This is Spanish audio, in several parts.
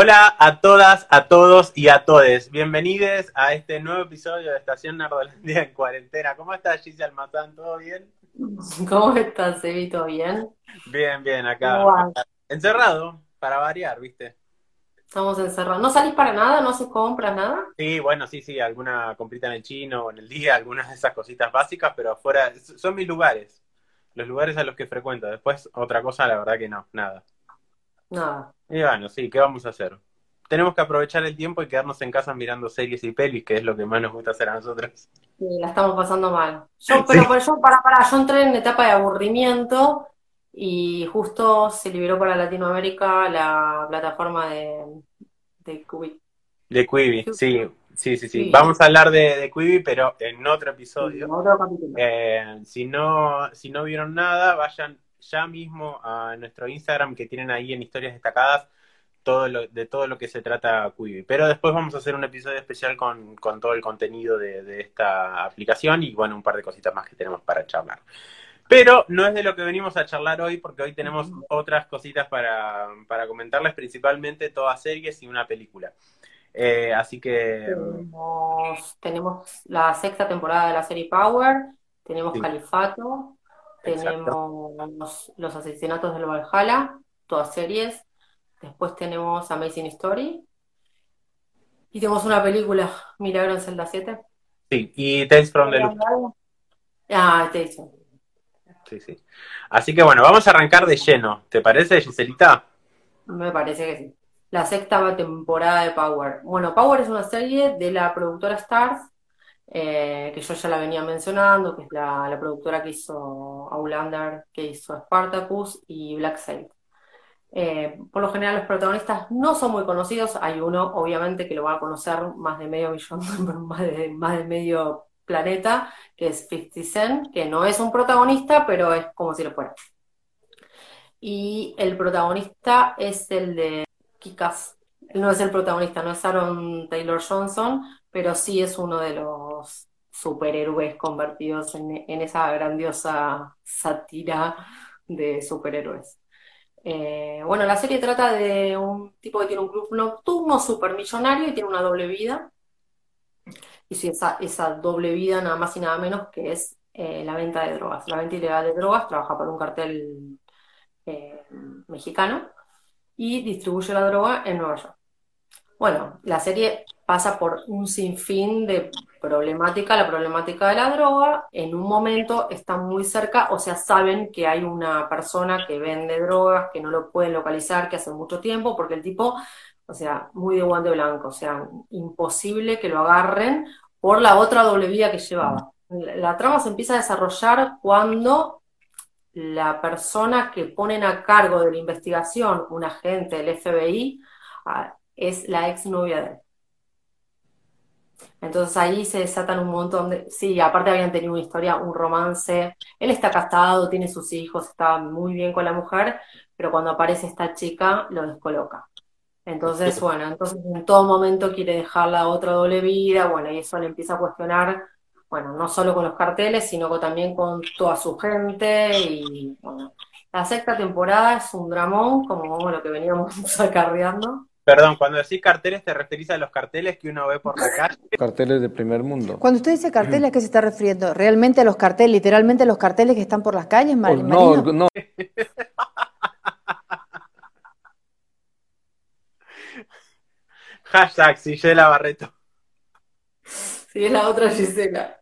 Hola a todas, a todos y a todes. Bienvenidos a este nuevo episodio de Estación Nardolandia en cuarentena. ¿Cómo estás, Gise Almazán? ¿Todo bien? ¿Cómo estás, Evito? ¿Bien? Bien, bien, acá. Encerrado, para variar, ¿viste? Estamos encerrados. ¿No salís para nada? ¿No haces compras, nada? Sí, bueno, sí, sí, alguna comprita en el chino o en el día, algunas de esas cositas básicas, pero afuera, son mis lugares, los lugares a los que frecuento. Después, otra cosa, la verdad que no, nada. Nada. Y bueno, sí, ¿qué vamos a hacer? Tenemos que aprovechar el tiempo y quedarnos en casa mirando series y pelis, que es lo que más nos gusta hacer a nosotros. Sí, la estamos pasando mal. Yo, pero, yo, para, para, yo entré en etapa de aburrimiento y justo se liberó para Latinoamérica la plataforma de, de Quibi. De Quibi, sí, sí, sí, sí, Vamos a hablar de, de Quibi, pero en otro episodio. Eh, si, no, si no vieron nada, vayan ya mismo a nuestro Instagram que tienen ahí en historias destacadas todo lo, de todo lo que se trata Quibi. Pero después vamos a hacer un episodio especial con, todo el contenido de, de, esta aplicación y bueno, un par de cositas más que tenemos para charlar. Pero no es de lo que venimos a charlar hoy, porque hoy tenemos otras cositas para, para comentarles, principalmente todas series y una película. Eh, así que... Tenemos, la sexta temporada de la serie Power, tenemos Califato, tenemos Los asesinatos del Valhalla, todas series, después tenemos Amazing Story, y tenemos una película, Milagro en Zelda 7. Sí, y Tales from the Loop. Ah, Tales Sí, sí. Así que bueno, vamos a arrancar de lleno. ¿Te parece, Giselita? Me parece que sí. La sexta temporada de Power. Bueno, Power es una serie de la productora Stars, eh, que yo ya la venía mencionando, que es la, productora que hizo Outlander, que hizo Spartacus y Black Saint. Eh, por lo general los protagonistas no son muy conocidos, hay uno obviamente que lo va a conocer más de medio millón, más de, más de medio planeta, que es 50 Cent, que no es un protagonista, pero es como si lo fuera. Y el protagonista es el de Kikas. No es el protagonista, no es Aaron Taylor Johnson, pero sí es uno de los superhéroes convertidos en, esa grandiosa sátira de superhéroes. Eh, bueno, la serie trata de un tipo que tiene un club nocturno supermillonario y tiene una doble vida y esa, esa doble vida nada más y nada menos que es eh, la venta de drogas. La venta ilegal de drogas, trabaja para un cartel eh, mexicano y distribuye la droga en Nueva York. Bueno, la serie pasa por un sinfín de problemática, la problemática de la droga, en un momento están muy cerca, o sea, saben que hay una persona que vende drogas, que no lo pueden localizar, que hace mucho tiempo, porque el tipo o sea, muy de guante blanco, o sea, imposible que lo agarren por la otra doble vía que llevaba. La, trama se empieza a desarrollar cuando la persona que ponen a cargo de la investigación, un agente del FBI, ah, es la exnovia de él. Entonces ahí se desatan un montón de... Sí, aparte habían tenido una historia, un romance. Él está casado, tiene sus hijos, está muy bien con la mujer, pero cuando aparece esta chica lo descoloca. Entonces, bueno, entonces en todo momento quiere dejar la otra doble vida, bueno, y eso le empieza a cuestionar, bueno, no solo con los carteles, sino también con toda su gente, y bueno, la sexta temporada es un dramón, como lo que veníamos acarreando. Perdón, cuando decís carteles, ¿te referís a los carteles que uno ve por la calle? Carteles de primer mundo. Cuando usted dice carteles, ¿a qué se está refiriendo? ¿Realmente a los carteles, literalmente a los carteles que están por las calles, Mar No, no. Hashtag Gisela Barreto. Sí, es la otra Gisela.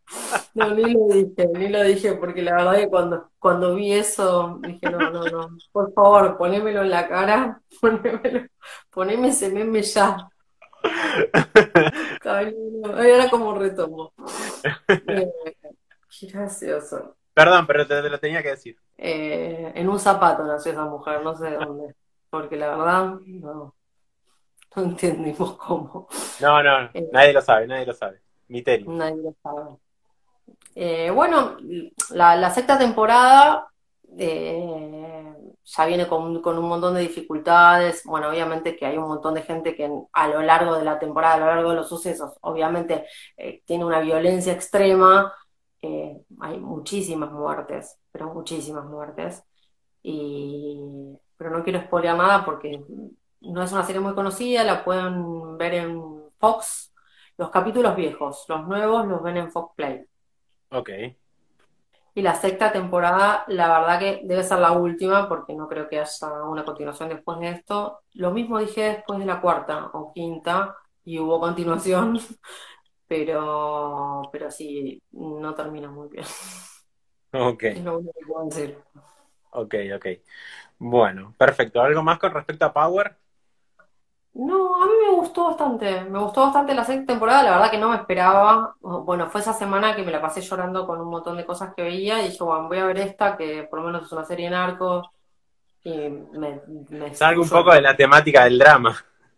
No, ni lo dije, ni lo dije, porque la verdad que cuando, cuando vi eso, dije, no, no, no, por favor, ponémelo en la cara, ponémelo, poneme ese meme ya. Ahora como retomo. Eh, gracioso. Perdón, pero te, lo tenía que decir. Eh, en un zapato nació esa mujer, no sé dónde. Porque la verdad, no no entendimos cómo. No, no, eh, nadie lo sabe, nadie lo sabe. Misterio. Nadie lo sabe. Eh, bueno, la, sexta temporada eh, ya viene con, un montón de dificultades. Bueno, obviamente que hay un montón de gente que a lo largo de la temporada, a lo largo de los sucesos, obviamente tiene una violencia extrema. hay muchísimas muertes, pero muchísimas muertes. Y, pero no quiero spoilear nada porque no es una serie muy conocida, la pueden ver en Fox, los capítulos viejos, los nuevos los ven en Fox Play. Ok. Y la sexta temporada, la verdad que debe ser la última, porque no creo que haya una continuación después de esto. Lo mismo dije después de la cuarta o quinta, y hubo continuación, pero, pero sí, no termina muy bien. Ok. Es lo único que puedo decir. Ok, ok. Bueno, perfecto. ¿Algo más con respecto a Power? No, a mí me gustó bastante, me gustó bastante la sexta temporada, la verdad que no me esperaba, bueno, fue esa semana que me la pasé llorando con un montón de cosas que veía y dije, bueno, voy a ver esta, que por lo menos es una serie en arco, y me... me Salgo un poco de la temática del drama.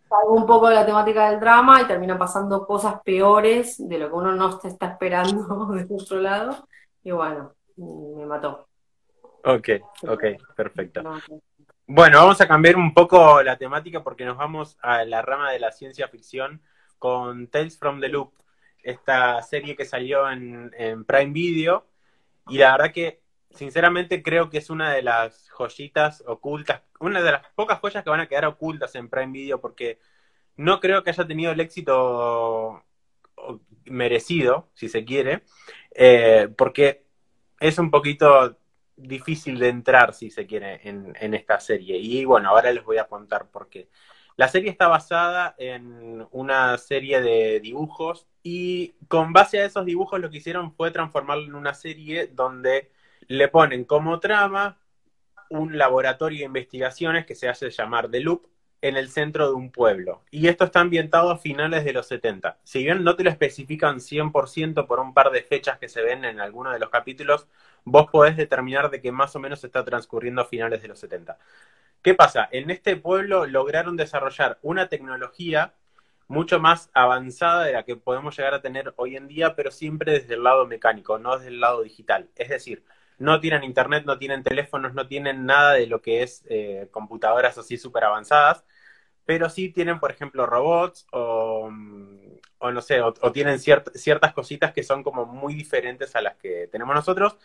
Salgo un poco de la temática del drama y terminan pasando cosas peores de lo que uno no está esperando de otro lado, y bueno, me mató. Ok, ok, perfecto. Bueno, vamos a cambiar un poco la temática porque nos vamos a la rama de la ciencia ficción con Tales from the Loop, esta serie que salió en, Prime Video. Y la verdad que, sinceramente, creo que es una de las joyitas ocultas, una de las pocas joyas que van a quedar ocultas en Prime Video porque no creo que haya tenido el éxito merecido, si se quiere, eh, porque es un poquito difícil de entrar, si se quiere, en, esta serie. Y bueno, ahora les voy a contar por qué. La serie está basada en una serie de dibujos y con base a esos dibujos lo que hicieron fue transformarlo en una serie donde le ponen como trama un laboratorio de investigaciones que se hace llamar The Loop en el centro de un pueblo. Y esto está ambientado a finales de los 70. Si bien no te lo especifican 100% por un par de fechas que se ven en alguno de los capítulos, vos podés determinar de que más o menos está transcurriendo a finales de los 70. ¿Qué pasa? En este pueblo lograron desarrollar una tecnología mucho más avanzada de la que podemos llegar a tener hoy en día, pero siempre desde el lado mecánico, no desde el lado digital. Es decir, no tienen internet, no tienen teléfonos, no tienen nada de lo que es eh, computadoras así súper avanzadas, pero sí tienen, por ejemplo, robots o, no sé, o, tienen ciertas cositas que son como muy diferentes a las que tenemos nosotros,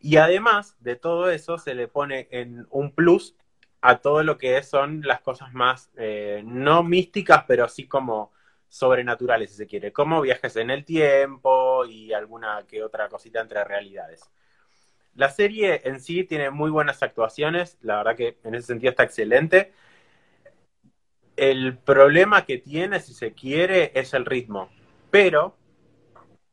y además de todo eso, se le pone en un plus a todo lo que son las cosas más, eh, no místicas, pero sí como sobrenaturales, si se quiere, como viajes en el tiempo y alguna que otra cosita entre realidades. La serie en sí tiene muy buenas actuaciones, la verdad que en ese sentido está excelente. El problema que tiene, si se quiere, es el ritmo, pero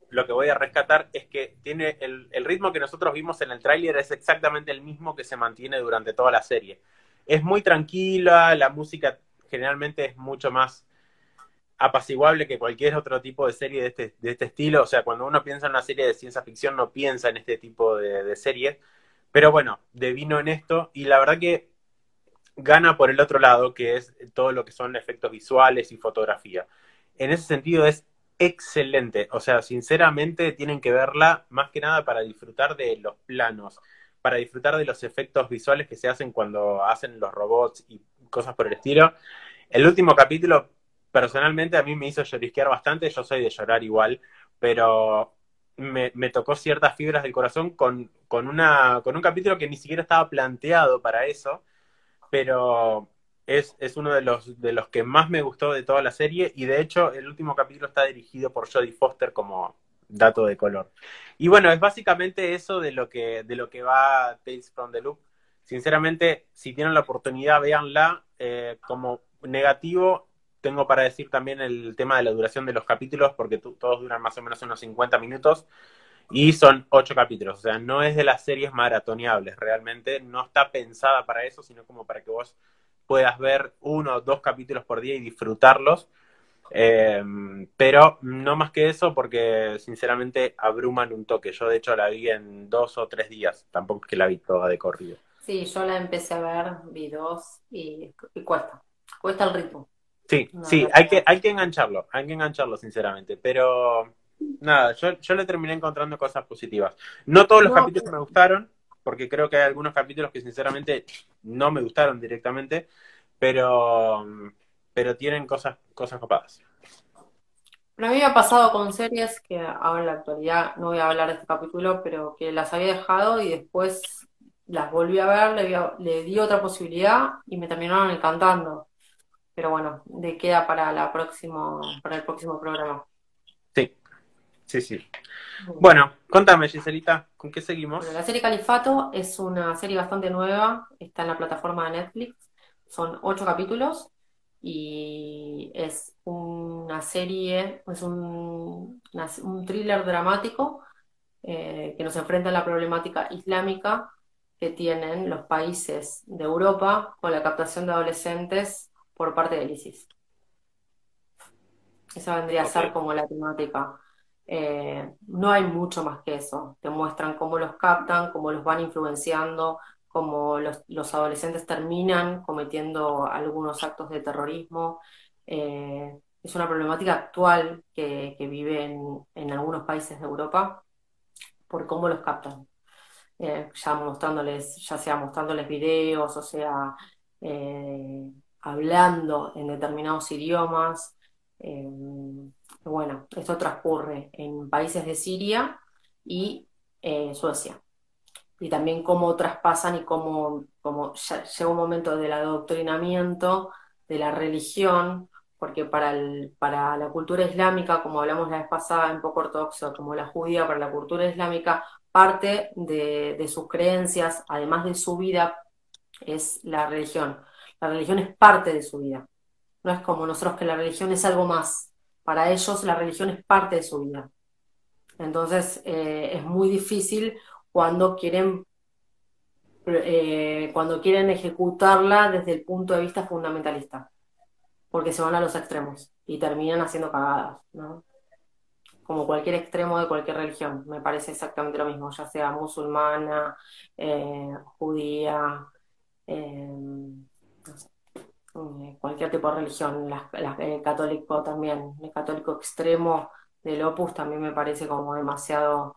lo que voy a rescatar es que tiene el, ritmo que nosotros vimos en el tráiler es exactamente el mismo que se mantiene durante toda la serie. Es muy tranquila, la música generalmente es mucho más apaciguable que cualquier otro tipo de serie de este, de este estilo. O sea, cuando uno piensa en una serie de ciencia ficción no piensa en este tipo de, de series. Pero bueno, devino en esto y la verdad que gana por el otro lado, que es todo lo que son efectos visuales y fotografía. En ese sentido es excelente. O sea, sinceramente tienen que verla más que nada para disfrutar de los planos, para disfrutar de los efectos visuales que se hacen cuando hacen los robots y cosas por el estilo. El último capítulo, personalmente, a mí me hizo llorisquear bastante. Yo soy de llorar igual, pero me, tocó ciertas fibras del corazón con, con, una, con un capítulo que ni siquiera estaba planteado para eso, pero es, uno de los, de los que más me gustó de toda la serie y de hecho el último capítulo está dirigido por Jodie Foster como dato de color. Y bueno, es básicamente eso de lo que, de lo que va Tales from the Loop. Sinceramente, si tienen la oportunidad, véanla. Eh, como negativo, tengo para decir también el tema de la duración de los capítulos, porque todos duran más o menos unos 50 minutos y son ocho capítulos. O sea, no es de las series maratoneables, realmente no está pensada para eso, sino como para que vos puedas ver uno o dos capítulos por día y disfrutarlos. Eh, pero no más que eso, porque sinceramente abruman un toque. Yo, de hecho, la vi en dos o tres días. Tampoco es que la vi toda de corrido. Sí, yo la empecé a ver, vi dos y, cuesta. Cuesta el ritmo. Sí, sí, hay que, hay que engancharlo. Hay que engancharlo, sinceramente. Pero nada, yo, yo le terminé encontrando cosas positivas. No todos los capítulos me gustaron porque creo que hay algunos capítulos que sinceramente no me gustaron directamente, pero, pero tienen cosas, cosas copadas. A mí me ha pasado con series que ahora en la actualidad no voy a hablar de este capítulo, pero que las había dejado y después las volví a ver, le, le di otra posibilidad y me terminaron encantando. pero bueno, de queda para la próximo, para el próximo programa. Sí, sí. Bueno, contame, Giselita, ¿con qué seguimos? la serie Califato es una serie bastante nueva, está en la plataforma de Netflix, son ocho capítulos y es una serie, es un, un thriller dramático eh, que nos enfrenta a la problemática islámica que tienen los países de Europa con la captación de adolescentes por parte del ISIS. Esa vendría a ser como la temática. Eh, no hay mucho más que eso. Te muestran cómo los captan, cómo los van influenciando, cómo los, adolescentes terminan cometiendo algunos actos de terrorismo. Eh, es una problemática actual que, vive en, algunos países de Europa por cómo los captan. Eh, ya mostrándoles, ya sea mostrándoles videos, o sea, hablando en determinados idiomas. Bueno, esto transcurre en países de Siria y eh, Suecia. Y también cómo traspasan y cómo, llega un momento del adoctrinamiento de la religión, porque para, para la cultura islámica, como hablamos la vez pasada, en poco ortodoxo, como la judía, para la cultura islámica, parte de sus creencias, además de su vida, es la religión. La religión es parte de su vida. No es como nosotros que la religión es algo más. Para ellos la religión es parte de su vida. Entonces eh, es muy difícil cuando quieren, eh, cuando quieren ejecutarla desde el punto de vista fundamentalista, porque se van a los extremos y terminan haciendo cagadas, ¿no? Como cualquier extremo de cualquier religión, me parece exactamente lo mismo, ya sea musulmana, eh, judía, eh, cualquier tipo de religión, el católico también, el católico extremo del Opus también me parece como demasiado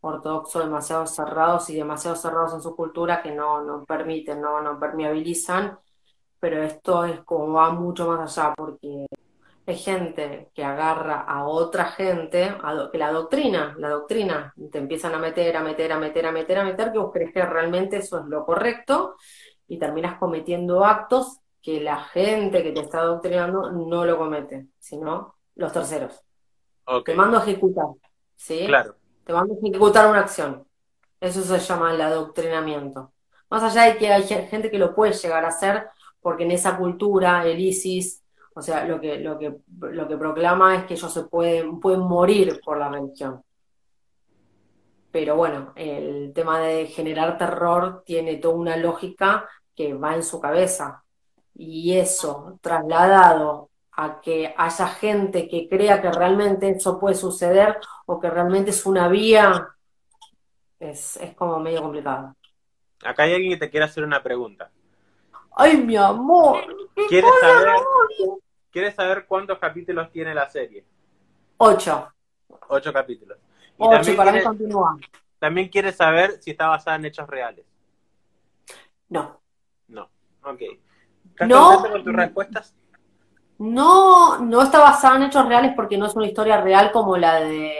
ortodoxo, demasiado cerrados y demasiado cerrados en su cultura que no, no permiten, no, no permeabilizan, pero esto es como va mucho más allá porque hay gente que agarra a otra gente, que la doctrina, la doctrina, te empiezan a meter, a meter, a meter, a meter, a meter, que vos crees que realmente eso es lo correcto y terminas cometiendo actos que la gente que te está adoctrinando no lo comete, sino los terceros. Te mando a ejecutar, ¿sí? Claro. Te mando a ejecutar una acción. Eso se llama el adoctrinamiento. Más allá de que hay gente que lo puede llegar a hacer, porque en esa cultura, el ISIS, o sea, lo que, lo que, lo que proclama es que ellos se pueden, pueden morir por la religión. Pero bueno, el tema de generar terror tiene toda una lógica que va en su cabeza. Y eso trasladado a que haya gente que crea que realmente eso puede suceder o que realmente es una vía, es, como medio complicado. Acá hay alguien que te quiere hacer una pregunta. ¡Ay, mi amor! ¿Quieres saber, ¿Quieres saber cuántos capítulos tiene la serie? Ocho. Ocho capítulos. Ocho, para mí continúa. También quieres saber si está basada en hechos reales. No. No, ok. No, con tus respuestas? No, no está basada en hechos reales porque no es una historia real como la de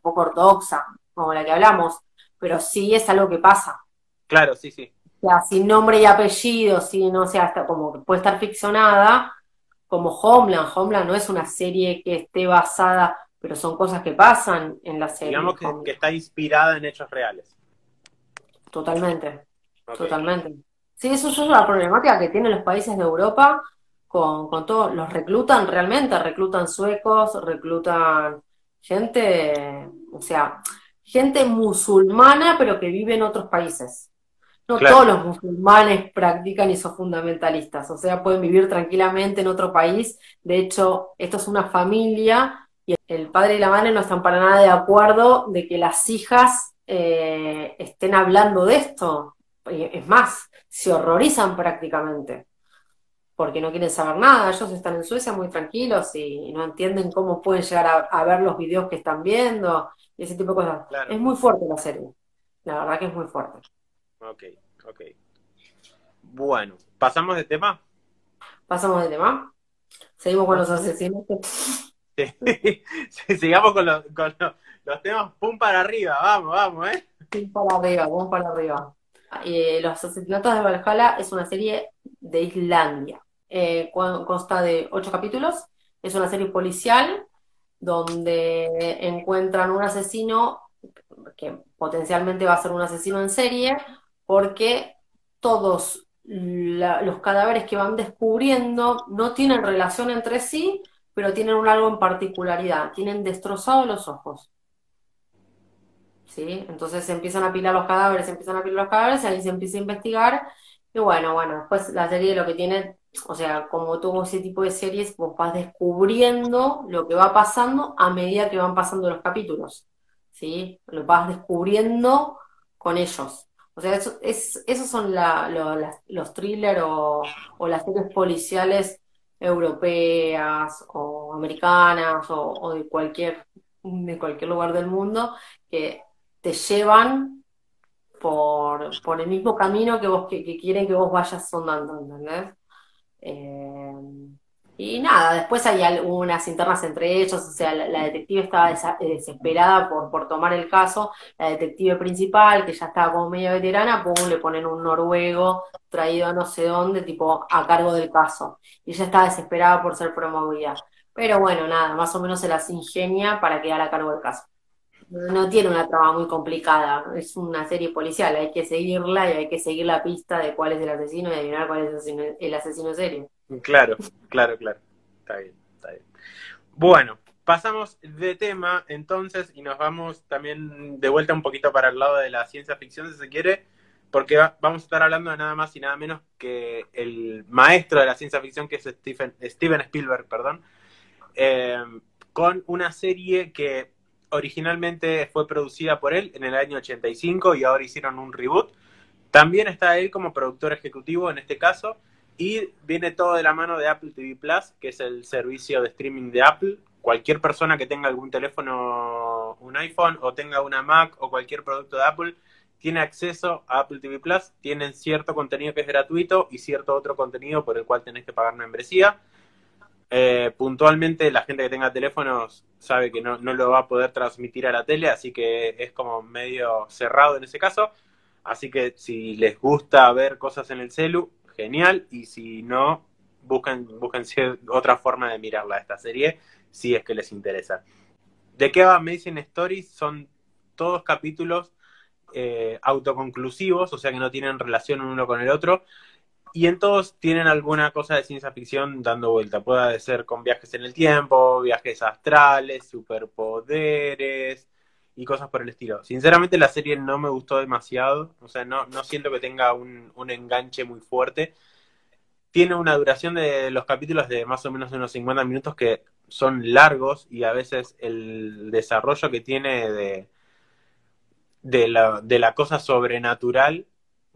poco ortodoxa, como la que hablamos, pero sí es algo que pasa. Claro, sí, sí. O sea, sin nombre y apellido, sí, no sea, hasta como puede estar ficcionada, como Homeland. Homeland no es una serie que esté basada, pero son cosas que pasan en la serie. Digamos que, está inspirada en hechos reales. Totalmente, totalmente. Sí, eso es la problemática que tienen los países de Europa con, con todo. Los reclutan realmente, reclutan suecos, reclutan gente, o sea, gente musulmana, pero que vive en otros países. No todos los musulmanes practican y son fundamentalistas, o sea, pueden vivir tranquilamente en otro país. De hecho, esto es una familia y el padre y la madre no están para nada de acuerdo de que las hijas eh, estén hablando de esto. Es más, se horrorizan prácticamente, porque no quieren saber nada. Ellos están en Suecia muy tranquilos y, no entienden cómo pueden llegar a, ver los videos que están viendo y ese tipo de cosas. Es muy fuerte la serie. La verdad que es muy fuerte. Ok, ok. Bueno, ¿pasamos de tema? ¿Pasamos de tema? ¿Seguimos con los asesinos? Sí, sigamos con, los, con los, temas pum para arriba, vamos, vamos, ¿eh? Pum para arriba, pum para arriba. Eh, los asesinatos de Valhalla es una serie de Islandia. eh, consta de ocho capítulos. Es una serie policial donde encuentran un asesino que potencialmente va a ser un asesino en serie, porque todos los cadáveres que van descubriendo no tienen relación entre sí, pero tienen un algo en particularidad, tienen destrozados los ojos. ¿Sí? Entonces se empiezan a apilar los cadáveres, se empiezan a apilar los cadáveres, ahí se empieza a investigar, y bueno, bueno, después la serie lo que tiene, o sea, como todo ese tipo de series, vos vas descubriendo lo que va pasando a medida que van pasando los capítulos, ¿sí? Lo vas descubriendo con ellos. O sea, eso, es, esos son los thrillers o, las series policiales europeas o americanas o, de cualquier de cualquier lugar del mundo que te llevan por, por el mismo camino que vos que, quieren que vos vayas sondando, ¿entendés? Eh, y nada, después hay algunas internas entre ellos, o sea, la, detective estaba desesperada por, por tomar el caso, la detective principal, que ya estaba como media veterana, pum, le ponen un noruego traído a no sé dónde, tipo, a cargo del caso, y ella estaba desesperada por ser promovida. Pero bueno, nada, más o menos se las ingenia para quedar a cargo del caso. No tiene una trama muy complicada, es una serie policial, hay que seguirla y hay que seguir la pista de cuál es el asesino y adivinar cuál es el asesino serio. Claro, claro, claro. Está bien, está bien. Bueno, pasamos de tema entonces y nos vamos también de vuelta un poquito para el lado de la ciencia ficción, si se quiere, porque vamos a estar hablando de nada más y nada menos que el maestro de la ciencia ficción, que es Stephen, Steven Spielberg, perdón, eh, con una serie que originalmente fue producida por él en el año 85 y ahora hicieron un reboot. También está él como productor ejecutivo en este caso y viene todo de la mano de Apple TV Plus, que es el servicio de streaming de Apple. Cualquier persona que tenga algún teléfono, un iPhone o tenga una Mac o cualquier producto de Apple, tiene acceso a Apple TV Plus. Tienen cierto contenido que es gratuito y cierto otro contenido por el cual tenés que pagar membresía. Eh, puntualmente la gente que tenga teléfonos sabe que no, no, lo va a poder transmitir a la tele, así que es como medio cerrado en ese caso. Así que si les gusta ver cosas en el celu, genial. Y si no, busquen, busquen otra forma de mirarla esta serie, si es que les interesa. ¿De qué va Amazing Stories? Son todos capítulos eh, autoconclusivos, o sea que no tienen relación uno con el otro. Y en todos tienen alguna cosa de ciencia ficción dando vuelta. Puede ser con viajes en el tiempo, viajes astrales, superpoderes, y cosas por el estilo. Sinceramente la serie no me gustó demasiado, o sea, no, no siento que tenga un, enganche muy fuerte. Tiene una duración de los capítulos de más o menos unos 50 minutos que son largos y a veces el desarrollo que tiene de, de, la, de la cosa sobrenatural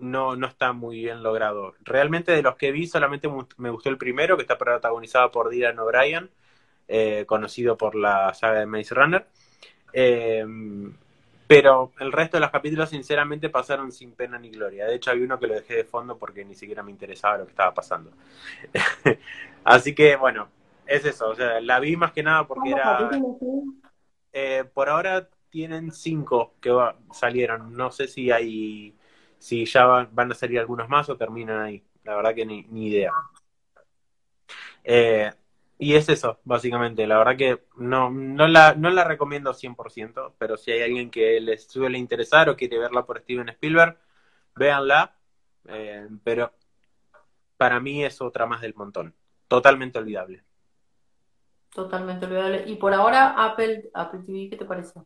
no, no está muy bien logrado. Realmente de los que vi solamente me gustó el primero, que está protagonizado por Dylan O'Brien, eh, conocido por la saga de Maze Runner. Eh, pero el resto de los capítulos, sinceramente, pasaron sin pena ni gloria. De hecho, hay uno que lo dejé de fondo porque ni siquiera me interesaba lo que estaba pasando. Así que, bueno, es eso. O sea, la vi más que nada porque era. Eh, por ahora tienen cinco que salieron. No sé si hay. Si ya van, a salir algunos más o terminan ahí. La verdad que ni, ni idea. Eh, y es eso, básicamente. La verdad que no, no, la, no la recomiendo 100%, pero si hay alguien que les suele interesar o quiere verla por Steven Spielberg, véanla. Eh, pero para mí es otra más del montón. Totalmente olvidable. Totalmente olvidable. Y por ahora, Apple, Apple TV, ¿qué te parece?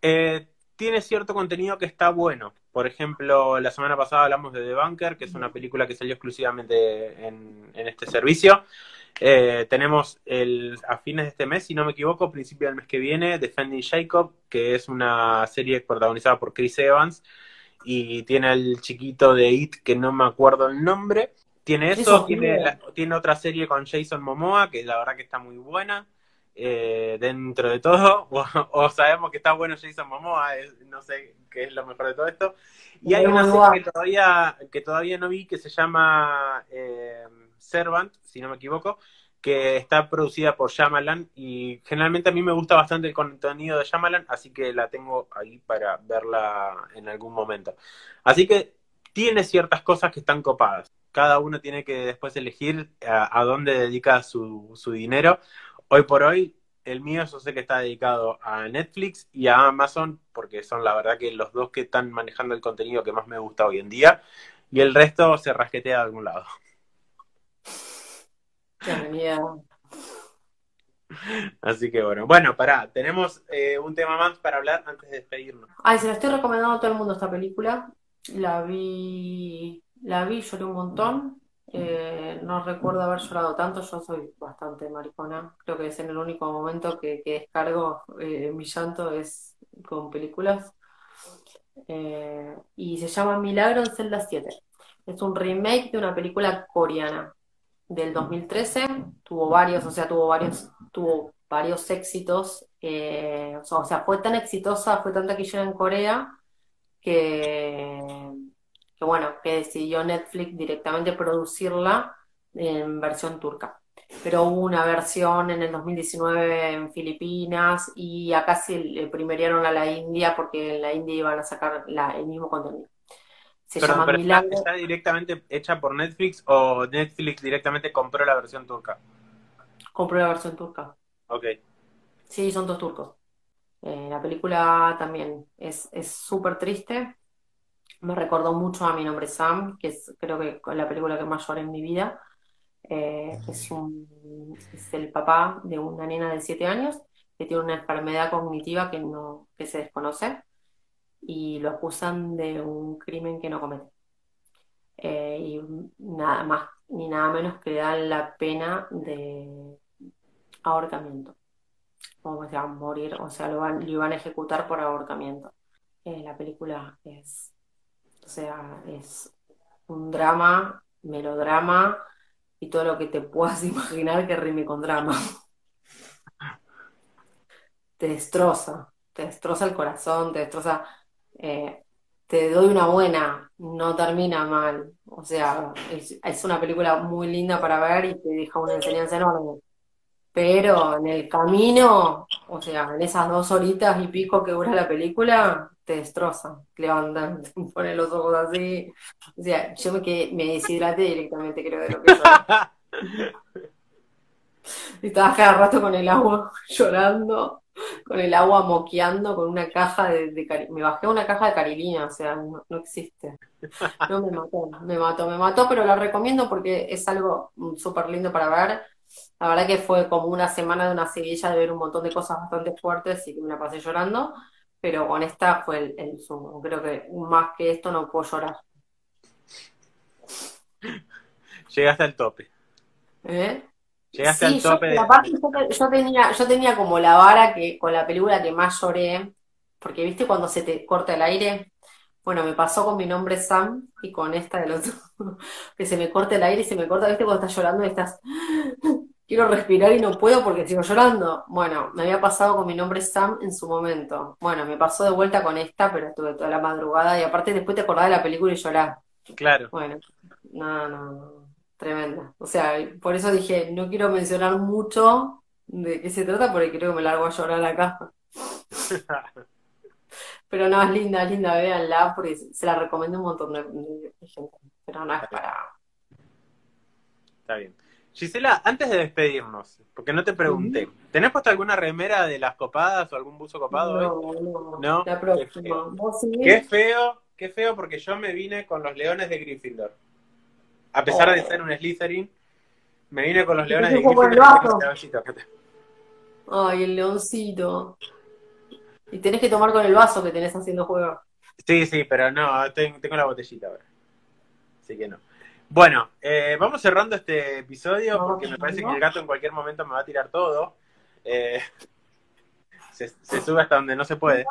Eh, tiene cierto contenido que está bueno. Por ejemplo, la semana pasada hablamos de The Bunker, que es una película que salió exclusivamente en, en este servicio. Eh, tenemos el, a fines de este mes, si no me equivoco, principio del mes que viene, Defending Jacob, que es una serie protagonizada por Chris Evans y tiene el chiquito de It, que no me acuerdo el nombre. Tiene eso, tiene, tiene otra serie con Jason Momoa, que la verdad que está muy buena. Eh, dentro de todo, o, sabemos que está bueno Jason Momoa, no sé qué es lo mejor de todo esto. Y hay una serie que todavía, que todavía no vi que se llama eh, Servant, si no me equivoco, que está producida por Shyamalan y generalmente a mí me gusta bastante el contenido de Shyamalan, así que la tengo ahí para verla en algún momento. Así que tiene ciertas cosas que están copadas. cada uno tiene que después elegir a, dónde dedica su, su dinero. Hoy por hoy, el mío yo sé que está dedicado a Netflix y a Amazon, porque son la verdad que los dos que están manejando el contenido que más me gusta hoy en día, y el resto se rasquetea de algún lado. Así que bueno, bueno, pará, tenemos eh, un tema más para hablar antes de despedirnos. Ay, se la estoy recomendando a todo el mundo esta película. La vi, la vi, lloré un montón. Eh, no recuerdo haber llorado tanto, yo soy bastante maricona. Creo que es en el único momento que, descargo eh, mi llanto es con películas. y se llama Milagro en Celda 7. Es un remake de una película coreana del 2013, tuvo varios, o sea, tuvo varios, tuvo varios éxitos, eh, o sea, fue tan exitosa, fue tan taquillera en Corea que, que, bueno, que decidió Netflix directamente producirla en versión turca. Pero hubo una versión en el 2019 en Filipinas y acá se le a la India porque en la India iban a sacar la, el mismo contenido. Se llama Milagro. ¿Está directamente hecha por Netflix o Netflix directamente compró la versión turca? Compró la versión turca. Ok. Sí, son dos turcos. Eh, la película también es súper triste. Me recordó mucho a Mi nombre Sam, que es creo que la película que más lloré en mi vida. Eh, es, un, es el papá de una nena de 7 años que tiene una enfermedad cognitiva que, no, que se desconoce y lo acusan de un crimen que no comete. Eh, y nada más ni nada menos que le dan la pena de ahorcamiento. O sea, morir, o sea, lo, van, iban a ejecutar por ahorcamiento. Eh, la película es, o sea, es un drama, melodrama y todo lo que te puedas imaginar que rime con drama. te destroza, te destroza el corazón, te destroza eh, te doy una buena, no termina mal. O sea, es, una película muy linda para ver y te deja una enseñanza enorme. Pero en el camino, o sea, en esas dos horitas y pico que dura la película, te destroza, te levantan, te ponen los ojos así. O sea, yo me, quedé, me deshidraté directamente, creo, de lo que yo. Estaba cada rato con el agua llorando con el agua moqueando con una caja de, me bajé una caja de carilina, o sea, no, existe. No me mató, me mató, me mató, pero la recomiendo porque es algo mm, súper lindo para ver. La verdad que fue como una semana de una seguilla de ver un montón de cosas bastante fuertes y que me la pasé llorando, pero con esta fue el, el sumo. Creo que más que esto no puedo llorar. Llegaste al tope. ¿Eh? Llegaste al tope yo, tenía, yo tenía como la vara que con la película que más lloré, porque viste cuando se te corta el aire. Bueno, me pasó con mi nombre Sam y con esta del otro, que se me corta el aire y se me corta, viste cuando estás llorando y estás, quiero respirar y no puedo porque sigo llorando. Bueno, me había pasado con mi nombre Sam en su momento. Bueno, me pasó de vuelta con esta, pero estuve toda la madrugada y aparte después te acordás de la película y llorás. Claro. Bueno, no, no, no. Tremenda. O sea, por eso dije, no quiero mencionar mucho de qué se trata porque creo que me largo a llorar acá. Pero no, es linda, es linda, véanla porque se la recomiendo un montón de, gente. Pero no es para... Está bien. Gisela, antes de despedirnos, porque no te pregunté, ¿tenés puesto alguna remera de las copadas o algún buzo copado? No, no, La próxima. Qué feo, qué feo porque yo me vine con los leones de Gryffindor. A pesar de oh. ser un Slytherin, me vine con los leones de Gryffindor. Ay, el leoncito. Y tenés que tomar con el vaso que tenés haciendo juego. Sí, sí, pero no, tengo, la botellita ahora. Así que no. Bueno, eh, vamos cerrando este episodio porque me parece que el gato en cualquier momento me va a tirar todo. Eh, se, sube hasta donde no se puede.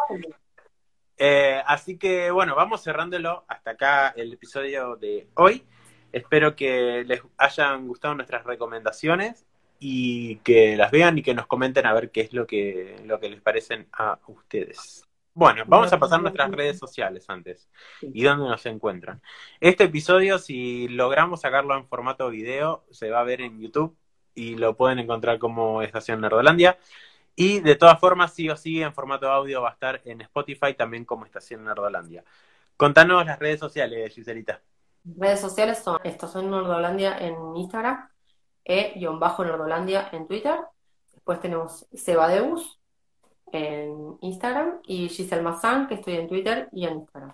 Eh, así que bueno, vamos cerrándolo hasta acá el episodio de hoy. Espero que les hayan gustado nuestras recomendaciones y que las vean y que nos comenten a ver qué es lo que, lo que les parecen a ustedes. Bueno, vamos a pasar nuestras redes sociales antes y dónde nos encuentran. Este episodio, si logramos sacarlo en formato video, se va a ver en YouTube y lo pueden encontrar como Estación Nerdolandia. Y de todas formas, sí o sí, en formato audio va a estar en Spotify también como Estación Nerdolandia. Contanos las redes sociales, Giselita. Redes sociales son, estos son Nordolandia en Instagram, e-nordolandia en Twitter. Después tenemos Sebadeus en Instagram y Giselle Mazán, que estoy en Twitter y en Instagram.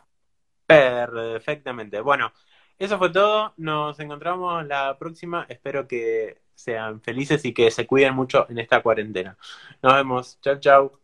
Perfectamente. Bueno, eso fue todo. Nos encontramos la próxima. Espero que sean felices y que se cuiden mucho en esta cuarentena. Nos vemos. Chao, chao.